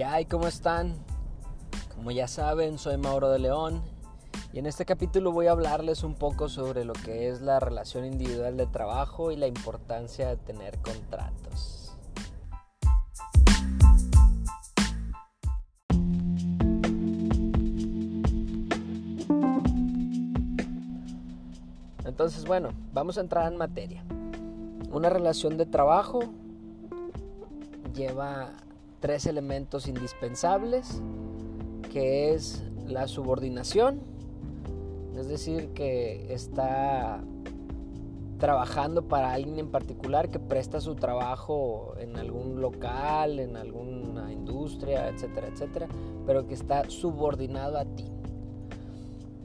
¿Qué? ¿Cómo están? Como ya saben, soy Mauro de León y en este capítulo voy a hablarles un poco sobre lo que es la relación individual de trabajo y la importancia de tener contratos. Entonces, bueno, vamos a entrar en materia. Una relación de trabajo lleva tres elementos indispensables, que es la subordinación, es decir, que está trabajando para alguien en particular que presta su trabajo en algún local, en alguna industria, etcétera, etcétera, pero que está subordinado a ti.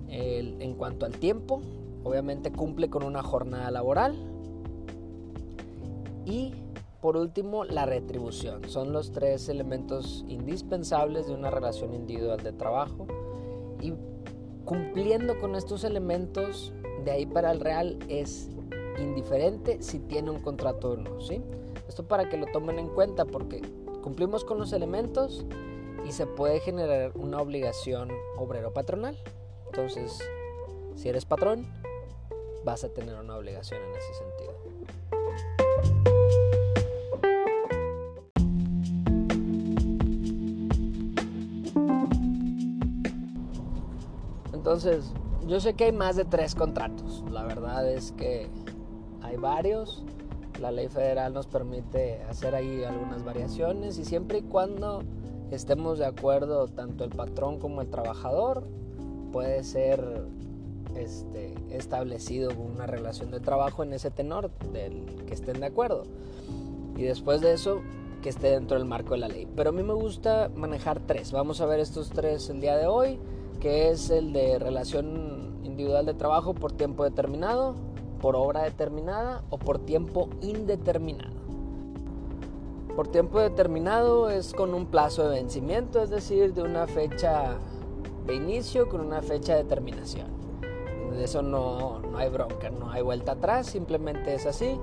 en cuanto al tiempo, obviamente cumple con una jornada laboral y por último, la retribución. Son los tres elementos indispensables de una relación individual de trabajo. Y cumpliendo con estos elementos, de ahí para el real es indiferente si tiene un contrato o no. ¿sí? Esto para que lo tomen en cuenta porque cumplimos con los elementos y se puede generar una obligación obrero-patronal. Entonces, si eres patrón, vas a tener una obligación en ese sentido. Entonces, yo sé que hay más de tres contratos. La verdad es que hay varios. La ley federal nos permite hacer ahí algunas variaciones y siempre y cuando estemos de acuerdo tanto el patrón como el trabajador, puede ser este, establecido una relación de trabajo en ese tenor del que estén de acuerdo. Y después de eso, que esté dentro del marco de la ley. Pero a mí me gusta manejar tres. Vamos a ver estos tres el día de hoy que es el de relación individual de trabajo por tiempo determinado, por obra determinada o por tiempo indeterminado. Por tiempo determinado es con un plazo de vencimiento, es decir, de una fecha de inicio con una fecha de terminación. De eso no, no hay bronca, no hay vuelta atrás, simplemente es así.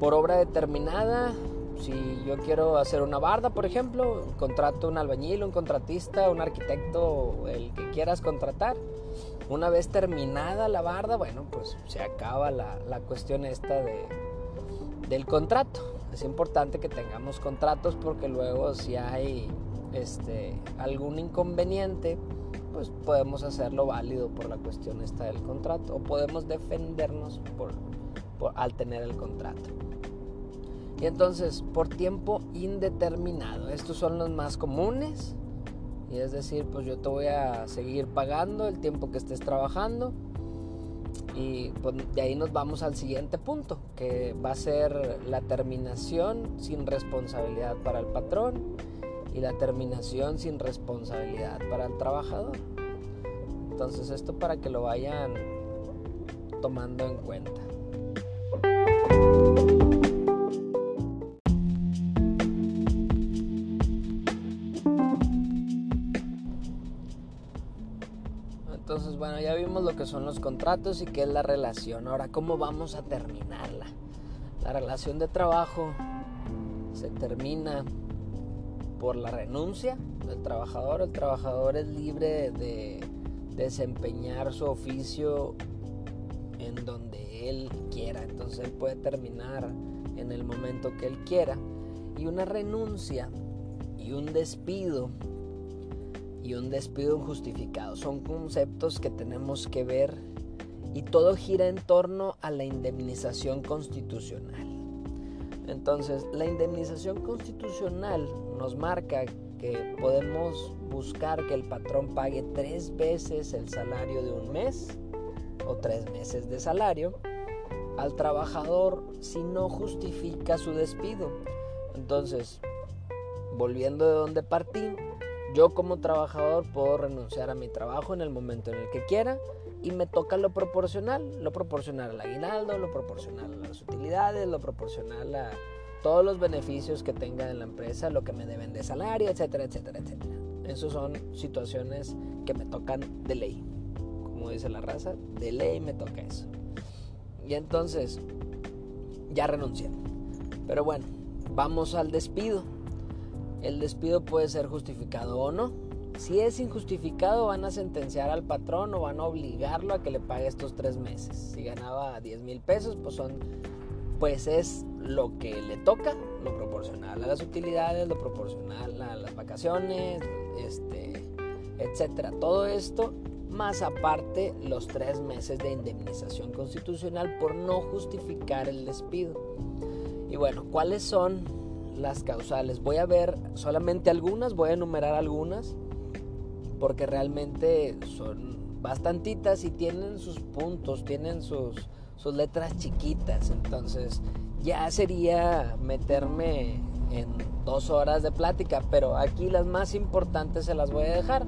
Por obra determinada si yo quiero hacer una barda, por ejemplo, contrato un albañil, un contratista, un arquitecto, el que quieras contratar. Una vez terminada la barda, bueno, pues se acaba la, cuestión esta de, del contrato. Es importante que tengamos contratos porque luego si hay este, algún inconveniente, pues podemos hacerlo válido por la cuestión esta del contrato o podemos defendernos por, al tener el contrato. Y entonces, por tiempo indeterminado. Estos son los más comunes. Y es decir, pues yo te voy a seguir pagando el tiempo que estés trabajando. Y pues de ahí nos vamos al siguiente punto, que va a ser la terminación sin responsabilidad para el patrón y la terminación sin responsabilidad para el trabajador. Entonces esto para que lo vayan tomando en cuenta. Entonces, bueno, ya vimos lo que son los contratos y qué es la relación. Ahora, ¿cómo vamos a terminarla? La relación de trabajo se termina por la renuncia del trabajador. El trabajador es libre de desempeñar su oficio en donde él quiera. Entonces él puede terminar en el momento que él quiera. Y una renuncia y un despido y un despido injustificado. Son conceptos que tenemos que ver y todo gira en torno a la indemnización constitucional. Entonces, la indemnización constitucional nos marca que podemos buscar que el patrón pague tres veces el salario de un mes o tres meses de salario al trabajador si no justifica su despido. Entonces, volviendo de donde partí, yo como trabajador puedo renunciar a mi trabajo en el momento en el que quiera y me toca lo proporcional, lo proporcional al aguinaldo, lo proporcional a las utilidades, lo proporcional a todos los beneficios que tenga en la empresa, lo que me deben de salario, etcétera, etcétera, etcétera. Esas son situaciones que me tocan de ley. Como dice la raza, de ley me toca eso. Y entonces, ya renuncié. Pero bueno, vamos al despido el despido puede ser justificado o no. Si es injustificado, van a sentenciar al patrón o van a obligarlo a que le pague estos tres meses. Si ganaba 10 mil pesos, pues son, pues es lo que le toca, lo proporcional a las utilidades, lo proporcional a las vacaciones, este, etcétera. Todo esto más aparte los tres meses de indemnización constitucional por no justificar el despido. Y bueno, ¿cuáles son las causales? Voy a ver solamente algunas, voy a enumerar algunas porque realmente son bastantitas y tienen sus puntos, tienen sus, sus letras chiquitas. Entonces ya sería meterme en dos horas de plática, pero aquí las más importantes se las voy a dejar.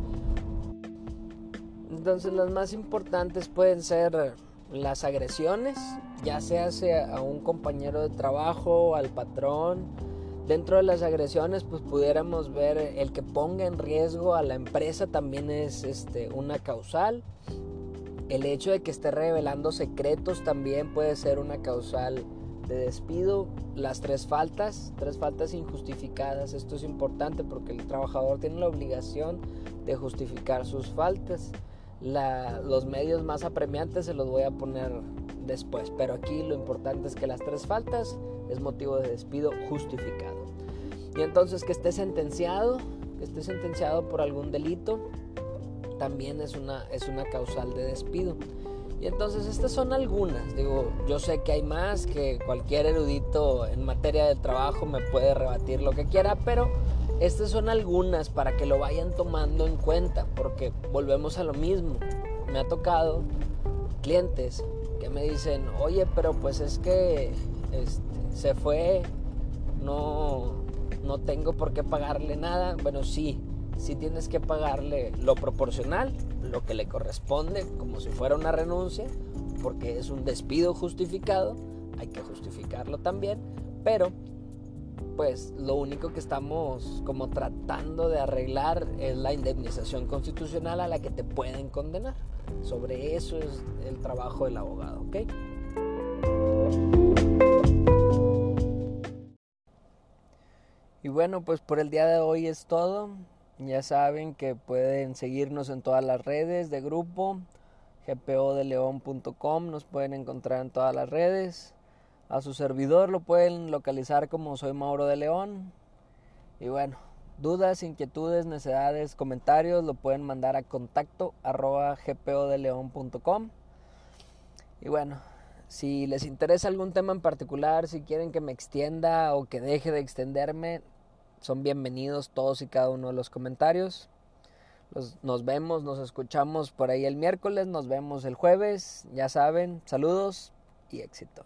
Entonces las más importantes pueden ser las agresiones, ya sea a un compañero de trabajo, al patrón, Dentro de las agresiones, pues pudiéramos ver el que ponga en riesgo a la empresa también es este, una causal. El hecho de que esté revelando secretos también puede ser una causal de despido. Las tres faltas, tres faltas injustificadas. Esto es importante porque el trabajador tiene la obligación de justificar sus faltas. los medios más apremiantes se los voy a poner después, pero aquí lo importante es que las tres faltas es motivo de despido justificado. Y entonces que esté sentenciado, que esté sentenciado por algún delito, también es una, es una causal de despido. Y entonces estas son algunas, digo, yo sé que hay más, que cualquier erudito en materia de trabajo me puede rebatir lo que quiera, pero estas son algunas para que lo vayan tomando en cuenta, porque volvemos a lo mismo. Me ha tocado clientes que me dicen, oye, pero pues es que este, se fue, no, no tengo por qué pagarle nada. Bueno, sí, sí tienes que pagarle lo proporcional, lo que le corresponde, como si fuera una renuncia, porque es un despido justificado, hay que justificarlo también, pero pues lo único que estamos como tratando de arreglar es la indemnización constitucional a la que te pueden condenar. Sobre eso es el trabajo del abogado, ¿ok? Bueno, pues por el día de hoy es todo. Ya saben que pueden seguirnos en todas las redes de grupo. gpodeleon.com nos pueden encontrar en todas las redes. A su servidor lo pueden localizar como soy Mauro de León. Y bueno, dudas, inquietudes, necesidades, comentarios lo pueden mandar a contacto arroba gpodeleon.com. Y bueno, si les interesa algún tema en particular, si quieren que me extienda o que deje de extenderme, son bienvenidos todos y cada uno de los comentarios. nos vemos, nos escuchamos por ahí el miércoles, nos vemos el jueves. Ya saben, saludos y éxito.